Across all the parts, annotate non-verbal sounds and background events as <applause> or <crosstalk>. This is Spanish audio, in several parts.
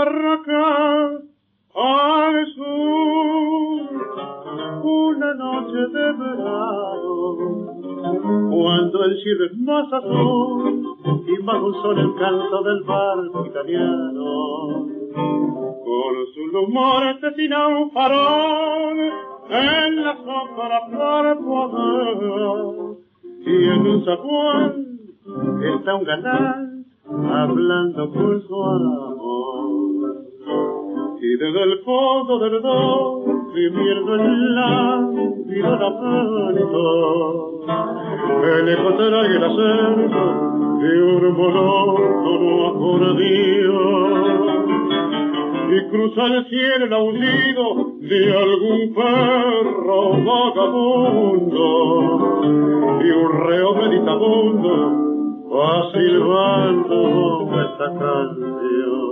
Barraca, al sur, una noche de verano, cuando el cielo es más azul y más dulzón el canto del barco italiano, con su lumor asesina un farol en la sombra parpadear, y en un zaguán está un galán hablando con su amor. Y desde el fondo del dos, viviendo en la vida lamento, el será el acento de un monótono acordeón. Y cruza el cielo el aullido de algún perro vagabundo y un reo meditabundo va silbando esta canción.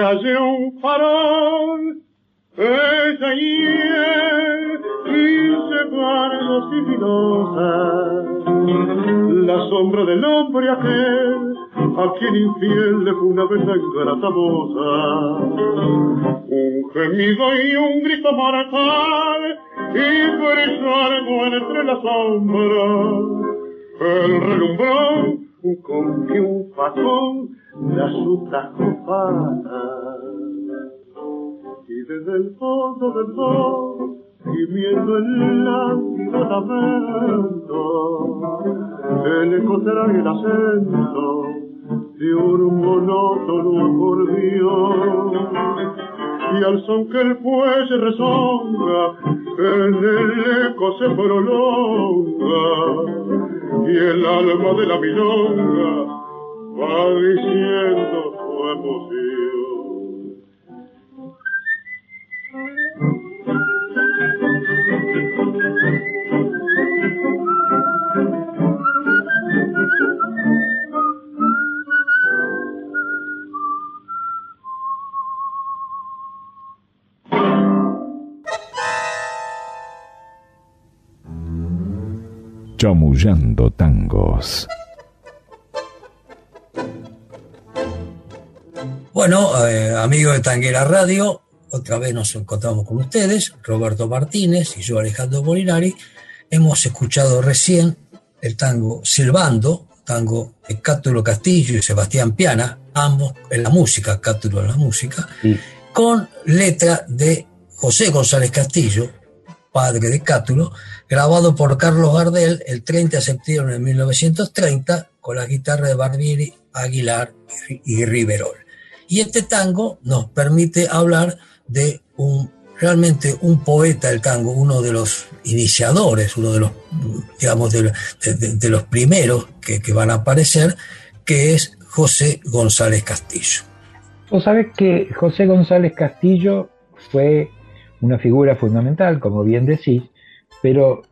Calle, un farol, es ayer y sigilosa la sombra del hombre aquel a quien infiel le fue una vez la ingrata. Un gemido y un grito mortal y por eso algo entre la sombra. El relumbrón, un con que un facón de azúcar copana. Y desde el fondo del dos gimiendo el lánguido lamento, el eco será el acento de un monótono acordeón. Y al son que el fuelle resonga, en el eco se prolonga, y el alma de la milonga va diciendo su emoción. Chamullando tangos. Bueno, eh, amigos de Tanguera Radio, otra vez nos encontramos con ustedes, Roberto Martínez y yo, Alejandro Molinari. Hemos escuchado recién el tango Silbando, tango de Cátulo Castillo y Sebastián Piana, ambos en la música, Cátulo en la música, con letra de José González Castillo, padre de Cátulo, grabado por Carlos Gardel el 30 de septiembre de 1930 con la guitarra de Barbieri, Aguilar y Riverol. Y este tango nos permite hablar de un realmente un poeta del tango, uno de los iniciadores, uno de los, digamos, de, los primeros que, van a aparecer, que es José González Castillo. Vos sabés que José González Castillo fue una figura fundamental, como bien decís, pero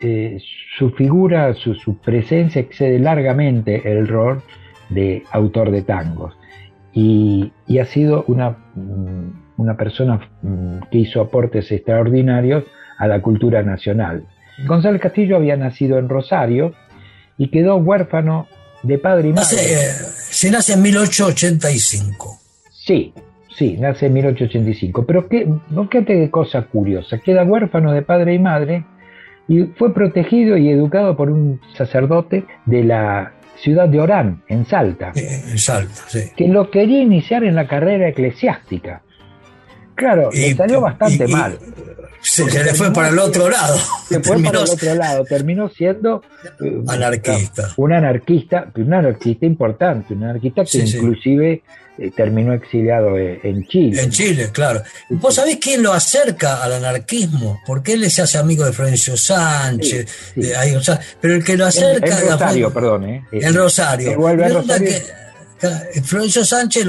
eh, su figura, su, su, presencia excede largamente el rol de autor de tangos y, y ha sido una, una, persona que hizo aportes extraordinarios a la cultura nacional. González Castillo había nacido en Rosario y quedó huérfano de padre y madre. Eh, se nace en 1885. Sí, Sí, nace en 1885. Pero qué, fíjate qué cosa curiosa. Queda huérfano de padre y madre y fue protegido y educado por un sacerdote de la ciudad de Orán, en Salta. En Salta, sí. Que lo quería iniciar en la carrera eclesiástica. Claro, le salió bastante mal. Se, le fue para el otro lado. <laughs> Se fue para el otro lado, terminó siendo eh, anarquista. Un anarquista, un anarquista importante, un anarquista que inclusive eh, terminó exiliado eh, en Chile. En Chile, claro. ¿Vos sabés quién lo acerca al anarquismo? Porque él se hace amigo de Florencio Sánchez, pero el que lo acerca... El, Rosario, perdón. ¿eh? El Rosario. Florencio Sánchez,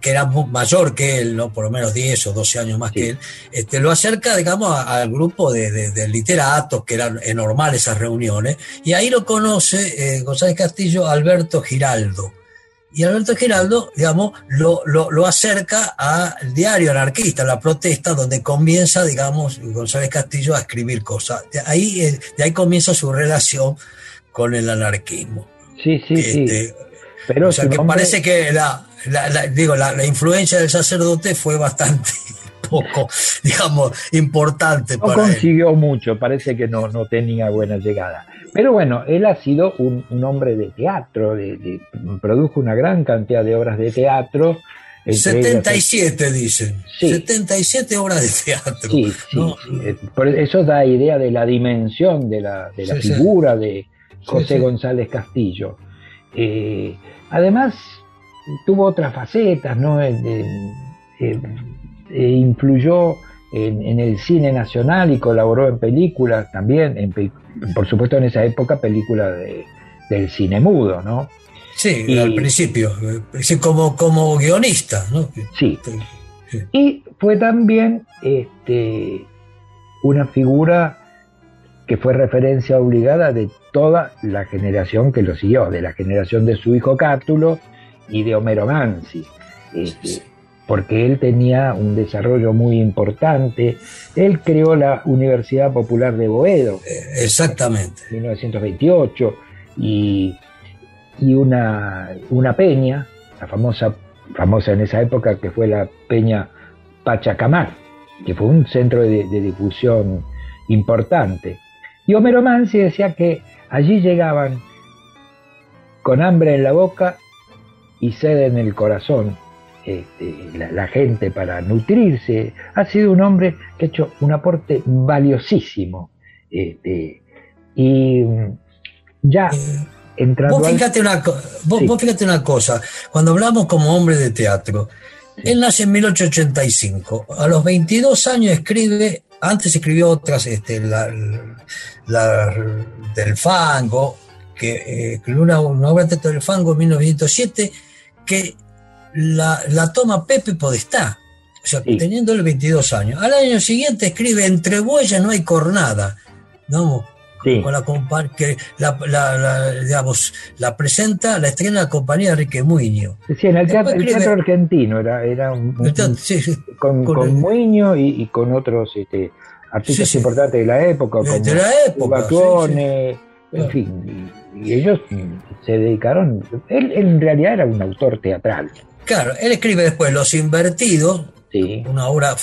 que era mayor que él, ¿no? por lo menos 10 o 12 años más que él, este, lo acerca, digamos, al grupo de, literatos, que eran normales esas reuniones, y ahí lo conoce González Castillo Alberto Giraldo y Alberto Giraldo, digamos, lo, lo, acerca al diario anarquista, la protesta, donde comienza, digamos, González Castillo a escribir cosas. De ahí, eh, de ahí comienza su relación con el anarquismo. Sí, sí, sí. Este, Pero o sea, que parece que la, digo, la, influencia del sacerdote fue bastante <laughs> poco, digamos, importante. No consiguió mucho, parece que no, no tenía buena llegada. Pero bueno, él ha sido un, hombre de teatro, de, produjo una gran cantidad de obras de teatro. 77 dicen. 77 obras de teatro. Sí, sí, eh, eso da idea de la dimensión de la, figura de José González Castillo. Eh, además, tuvo otras facetas, ¿no? Eh, influyó en, el cine nacional y colaboró en películas también, en, por supuesto en esa época películas de, del cine mudo, ¿no? Sí, al principio, como, como guionista, ¿no? Sí. Y fue también este, una figura que fue referencia obligada de toda la generación que lo siguió, de la generación de su hijo Cátulo y de Homero Mansi. Este, porque él tenía un desarrollo muy importante. Él creó la Universidad Popular de Boedo. Eh, exactamente. En 1928. Y, y una, una, peña, la famosa, famosa en esa época, que fue la Peña Pachacamar, que fue un centro de, difusión importante. Y Homero Mansi decía que allí llegaban con hambre en la boca y sed en el corazón este, la, gente para nutrirse. Ha sido un hombre que ha hecho un aporte valiosísimo. Este, y mm, ya entrando. Vos fíjate, una, vos, fíjate una cosa, cuando hablamos como hombre de teatro, él nace en 1885, a los 22 años escribe, antes escribió otras, este, la, del fango, que eh, una, obra de teatro del fango en 1907, que la, toma Pepe Podestá, o sea, teniendo el 22 años. Al año siguiente escribe Entre bueyas no hay cornada, ¿no? Con la, que la, digamos, la presenta, la estrena la compañía de Enrique Muño. Sí, en el teatro, argentino era, era un, con, con, Muño y, con otros este, artistas importantes de la época, como de la época, en fin, y, ellos se dedicaron, él en realidad era un autor teatral. Claro, él escribe después Los Invertidos, una obra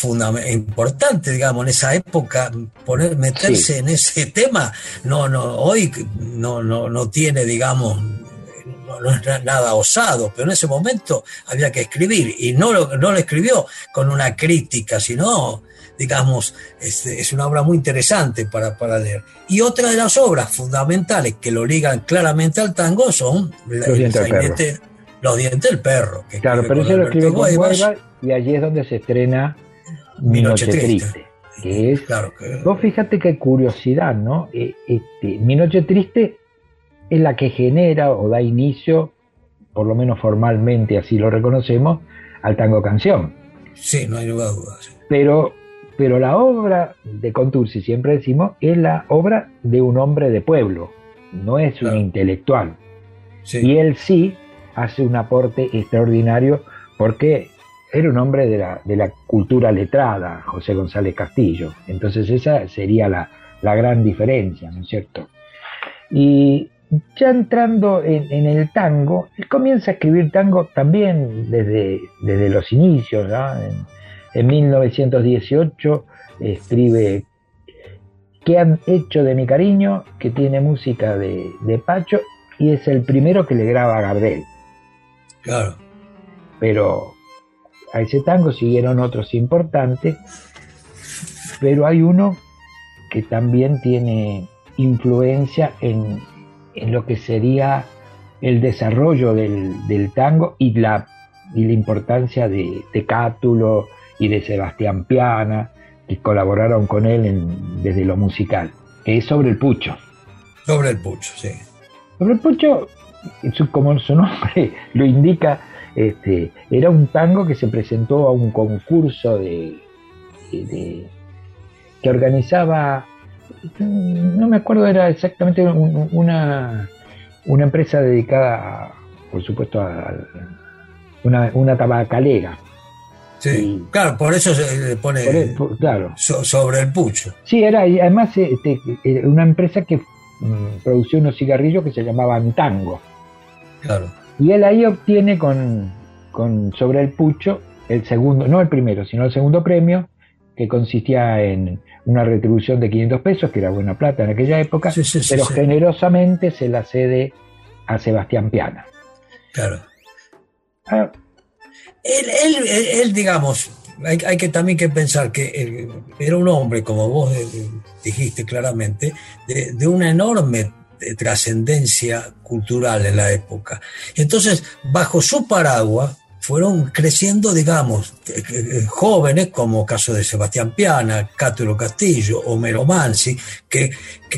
importante, digamos, en esa época, poner, meterse en ese tema, no, no, hoy no, no, no tiene, digamos, no, es nada osado, pero en ese momento había que escribir, y no lo, no lo escribió con una crítica, sino, digamos, es, es una obra muy interesante para, para, leer. Y otra de las obras fundamentales que lo ligan claramente al tango son Los el, los dientes del perro. claro, pero eso lo escribe con Huelva y allí es donde se estrena Mi Noche, Triste. que es, claro Vos fíjate qué curiosidad, ¿no? Eh, este, Mi Noche Triste es la que genera o da inicio, por lo menos formalmente así lo reconocemos, al tango canción. Sí, no hay lugar a dudas. Pero, pero la obra de Contursi, siempre decimos, es la obra de un hombre de pueblo, no es un intelectual. Y él sí hace un aporte extraordinario porque era un hombre de la, de la cultura letrada, José González Castillo. Entonces esa sería la, gran diferencia, ¿no es cierto? Y ya entrando en, el tango, él comienza a escribir tango también desde, desde los inicios, en, en, 1918 escribe ¿Qué han hecho de mi cariño? que tiene música de, de Pacho y es el primero que le graba a Gardel. Claro. Pero a ese tango siguieron otros importantes, pero hay uno que también tiene influencia en, lo que sería el desarrollo del, tango y la, y la importancia de, de, Cátulo y de Sebastián Piana, que colaboraron con él desde lo musical, que es sobre el pucho. Sobre el pucho, sí. Sobre el pucho, como su nombre <laughs> lo indica, este, era un tango que se presentó a un concurso de, que organizaba, no me acuerdo, era exactamente una, una empresa dedicada, por supuesto, a una, una tabacalera. Sí, claro, por eso se pone claro. sobre el pucho. Sí, era además este, una empresa que mm, producía unos cigarrillos que se llamaban Tango. Claro. Y él ahí obtiene con, sobre el pucho el segundo, no el primero, sino el segundo premio, que consistía en una retribución de 500 pesos, que era buena plata en aquella época, pero generosamente se la cede a Sebastián Piana. Claro. Ah. él, digamos, hay, que también que pensar que era un hombre, como vos dijiste claramente, de una enorme trascendencia cultural en la época. Entonces, bajo su paraguas, fueron creciendo, digamos, eh, eh, jóvenes, como caso de Sebastián Piana, Cátulo Castillo, Homero Mansi, que,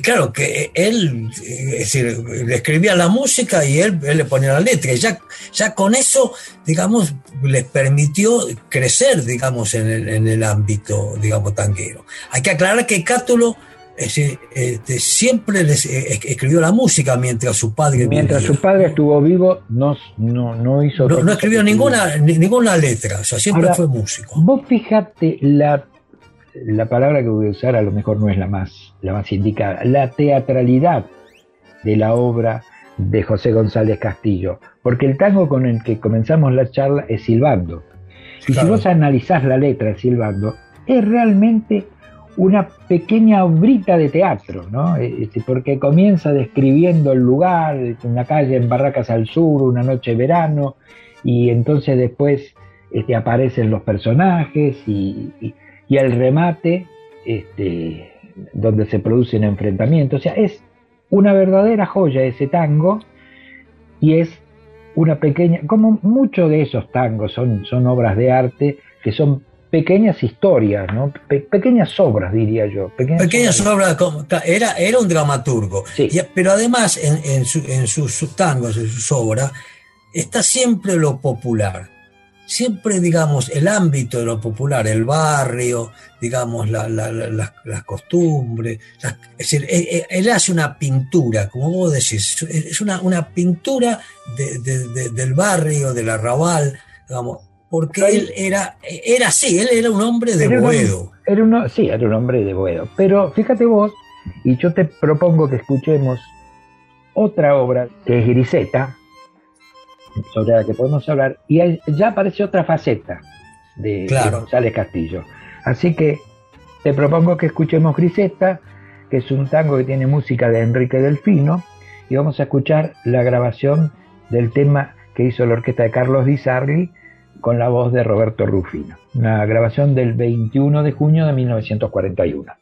claro, que él, eh, es decir, escribía la música y él, le ponía la letra. Y ya, ya con eso, digamos, les permitió crecer, digamos, en el, en el ámbito, digamos, tanguero. Hay que aclarar que Cátulo este, siempre les, eh, escribió la música mientras su padre mientras su padre estuvo vivo no, no, hizo no, escribió ninguna ninguna letra o sea siempre fue músico. vos fíjate la la palabra que voy a usar a lo mejor no es la más la más indicada la teatralidad de la obra de José González Castillo porque el tango con el que comenzamos la charla es silbando. Y si vos analizás la letra de silbando es realmente una pequeña obrita de teatro, ¿no? Eh, este, porque comienza describiendo el lugar, una calle en Barracas al Sur, una noche de verano, y entonces después este, aparecen los personajes y, el remate este, donde se producen enfrentamientos. O sea, es una verdadera joya ese tango y es una pequeña, como muchos de esos tangos son obras de arte que son pequeñas historias, ¿no? pequeñas obras, diría yo. Pequeñas, obras, era, era un dramaturgo. pero además, en, sus, tangos, en sus obras, está siempre lo popular. Siempre, digamos, el ámbito de lo popular, el barrio, digamos, las costumbres. es decir, e, e, él, hace una pintura, como vos decís, es una, una pintura del barrio, del arrabal, digamos, porque él era, era así, él era un hombre de Boedo. era uno, sí, era un hombre de Boedo. Pero fíjate vos, y yo te propongo que escuchemos otra obra que es Griseta, sobre la que podemos hablar, y ya aparece otra faceta de, González Castillo. Así que te propongo que escuchemos Griseta, que es un tango que tiene música de Enrique Delfino, y vamos a escuchar la grabación del tema que hizo la orquesta de Carlos Di Sarli con la voz de Roberto Rufino, una grabación del 21 de junio de 1941.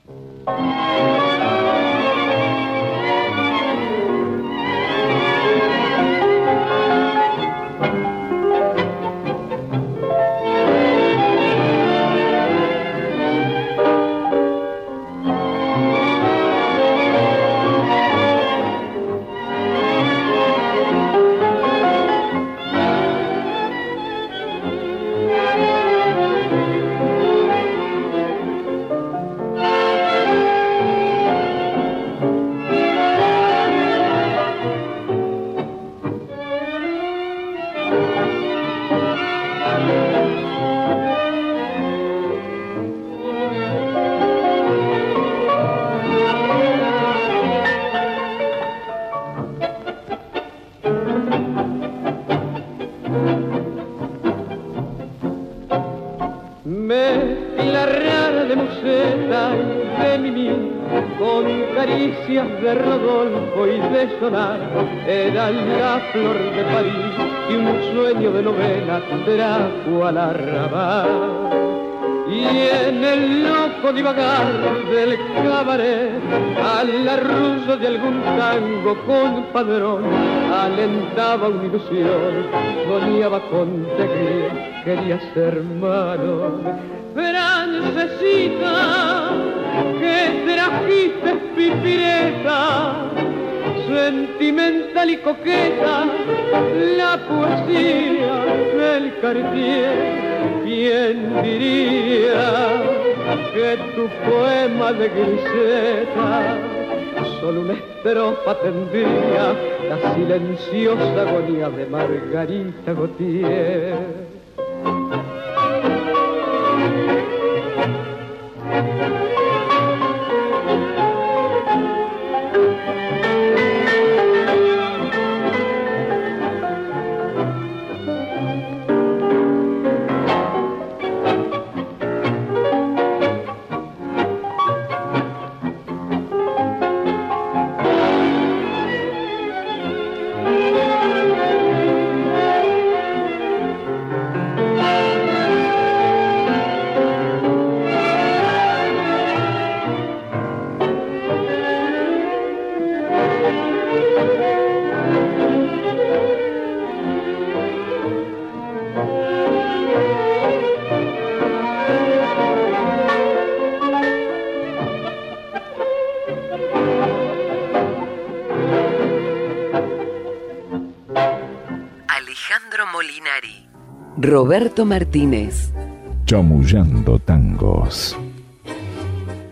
La flor de París y un sueño de novela trajo al arrabal y en el loco divagar del cabaret al arrullo de algún tango con padrón alentaba una ilusión soñaba con te quería ser hermano francesita que trajiste pipireta sentimental y coqueta la poesía del Cartier ¿Quién diría que tu poema de griseta solo una estrofa tendría la silenciosa agonía de Margarita Gautier? Roberto Martínez. Chamullando tangos.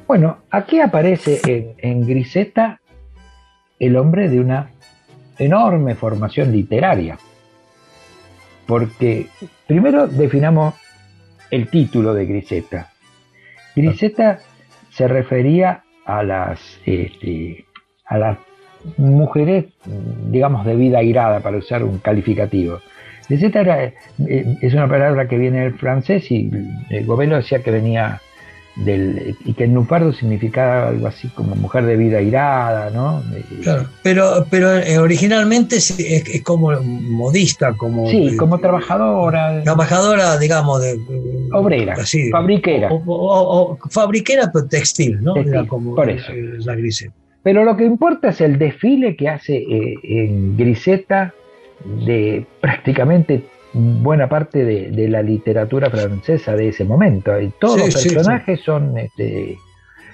Bueno, aquí aparece en, Griseta el hombre de una enorme formación literaria. Porque primero definamos el título de Griseta. Griseta se refería a las, este, a las mujeres, digamos, de vida airada, para usar un calificativo. Griseta eh, es una palabra que viene del francés y el Gobelo decía que venía del, y que en Nupardo significaba algo así como mujer de vida irada, ¿no? Claro, pero, pero eh, originalmente es, como modista, como... Sí, como trabajadora. Trabajadora, digamos, de... Obrera, fabriquera. O, fabriquera, pero textil, ¿no? como por eso. La griseta. Pero lo que importa es el desfile que hace eh, en Griseta de prácticamente buena parte de, la literatura francesa de ese momento. Y todos los personajes son este,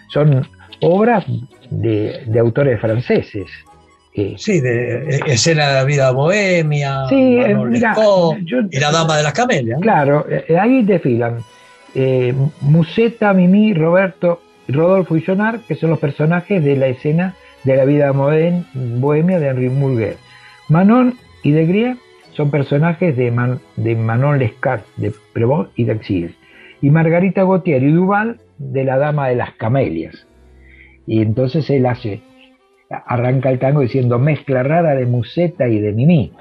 son obras de, autores franceses. sí, de escena de la vida bohemia, sí, eh, y la dama de las camelias. Claro, eh, ahí desfilan eh, Musetta, Mimi, Roberto, Rodolfo y Jonar, que son los personajes de la escena de la vida bohemia de Henri Murguet. Manon y de Grie son personajes de, Manon Lescat, de Prevot y de Y Margarita Gautier y Duval de la Dama de las Camelias. Y entonces él hace, arranca el tango diciendo mezcla rara de museta y de mimí.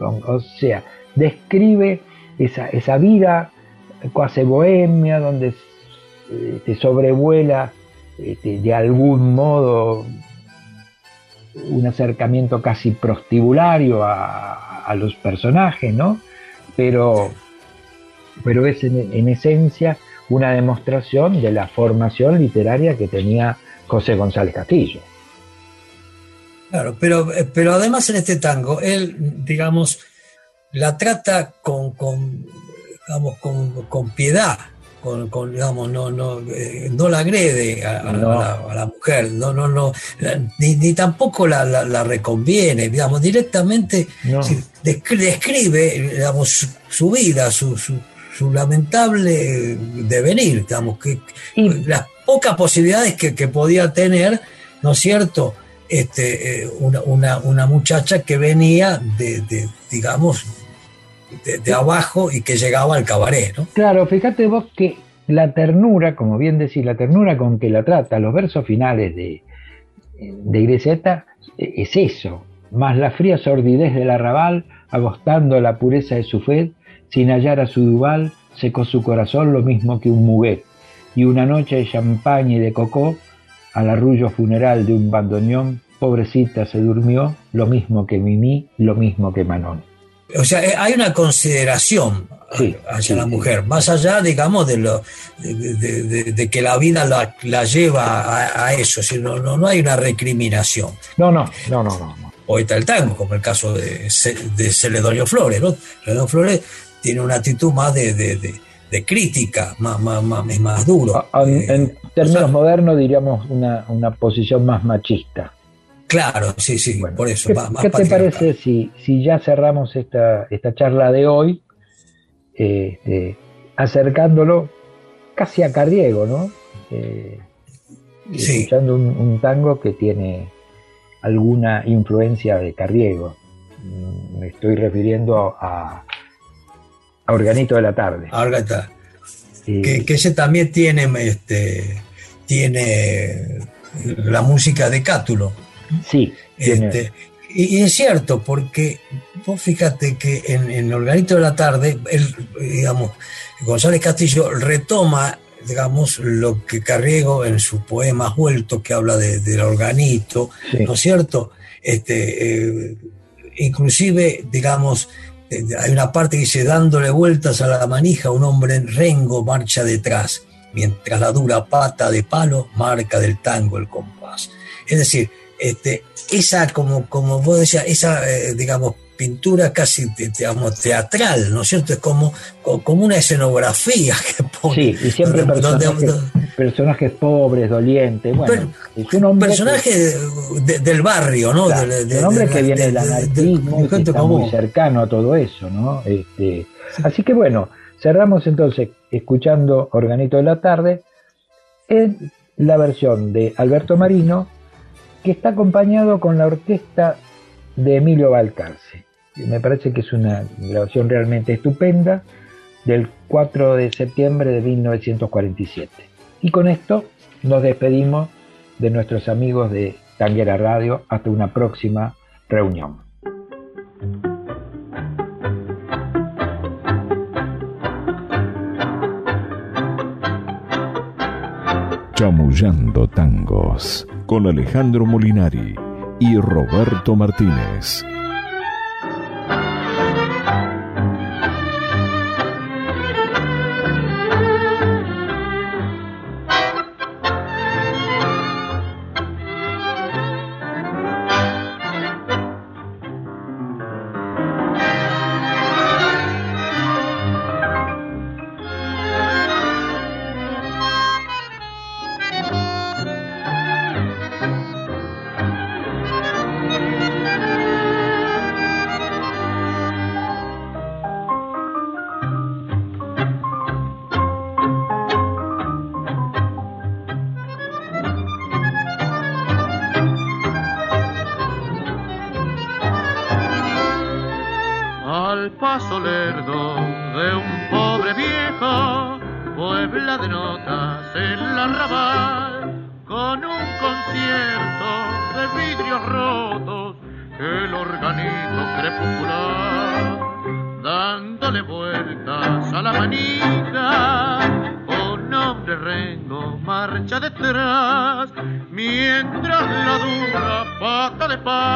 O sea, describe esa, esa vida cuasi bohemia donde te sobrevuela este, de algún modo un acercamiento casi prostibulario a, los personajes, ¿no? Pero, pero es en, esencia una demostración de la formación literaria que tenía José González Castillo. Claro, pero, pero además en este tango, él, digamos, la trata con, con, con piedad, con, digamos, no, no, eh, no la agrede a, la, mujer, no, no, no, ni, tampoco la, la, reconviene, digamos, directamente describe, digamos, su, vida, su, su, lamentable devenir, digamos, que las pocas posibilidades que, podía tener, ¿no es cierto? Este, eh, una, una, muchacha que venía de, de digamos, de, abajo y que llegaba al cabaret, ¿no? Claro, fíjate vos que la ternura, como bien decís, la ternura con que la trata los versos finales de, de Griseta es eso, más la fría sordidez del arrabal, agostando la pureza de su fe, sin hallar a su duval, secó su corazón lo mismo que un muguet, y una noche de champaña y de cocó, al arrullo funeral de un bandoneón, pobrecita se durmió, lo mismo que Mimi, lo mismo que Manon. O sea, eh, hay una consideración hacia la mujer, más allá, digamos, de, lo, de, que la vida la, lleva a, eso, no, no, hay una recriminación. No, no, no, no, no. Hoy está el tango, como el caso de, de Celedonio Flores, ¿no? Celedonio Flores tiene una actitud más de, crítica, más, más, más, más duro. En, eh, términos modernos diríamos una, una posición más machista. Claro, sí, sí, por eso. ¿Qué, te parece si, si ya cerramos esta, esta charla de hoy este, acercándolo casi a Cardiego, ¿no? Eh, escuchando un, tango que tiene alguna influencia de Cardiego. Mm, me estoy refiriendo a, a Organito de la Tarde. A que, que, ese también tiene, este, tiene la música de Cátulo. Sí. Este, y, es cierto, porque vos fíjate que en, el Organito de la Tarde, él, digamos, González Castillo retoma, digamos, lo que Carriego en su poema Vuelto, que habla del organito, ¿no es cierto? Este, eh, inclusive, digamos, eh, hay una parte que dice, dándole vueltas a la manija, un hombre en rengo marcha detrás, mientras la dura pata de palo marca del tango el compás. Es decir, este, esa, como, como vos decías, esa, eh, digamos, pintura casi digamos, teatral, ¿no es cierto? Es como, como una escenografía <laughs> que pone. Sí, y siempre personajes, pobres, dolientes. Bueno, es un hombre personaje del barrio, ¿no? un hombre que viene del anarquismo y que está muy cercano a todo eso, ¿no? Este, así que bueno, cerramos entonces escuchando Organito de la Tarde en la versión de Alberto Marino que está acompañado con la orquesta de Emilio Balcarce. Me parece que es una grabación realmente estupenda del 4 de septiembre de 1947. Y con esto nos despedimos de nuestros amigos de Tanguera Radio hasta una próxima reunión. Chamullando Tangos con Alejandro Molinari y Roberto Martínez. paso lerdo de un pobre viejo, puebla de notas en la arrabal, con un concierto de vidrios rotos, el organito crepuscular, dándole vueltas a la manija, un hombre rengo marcha detrás, mientras la dura pata de paz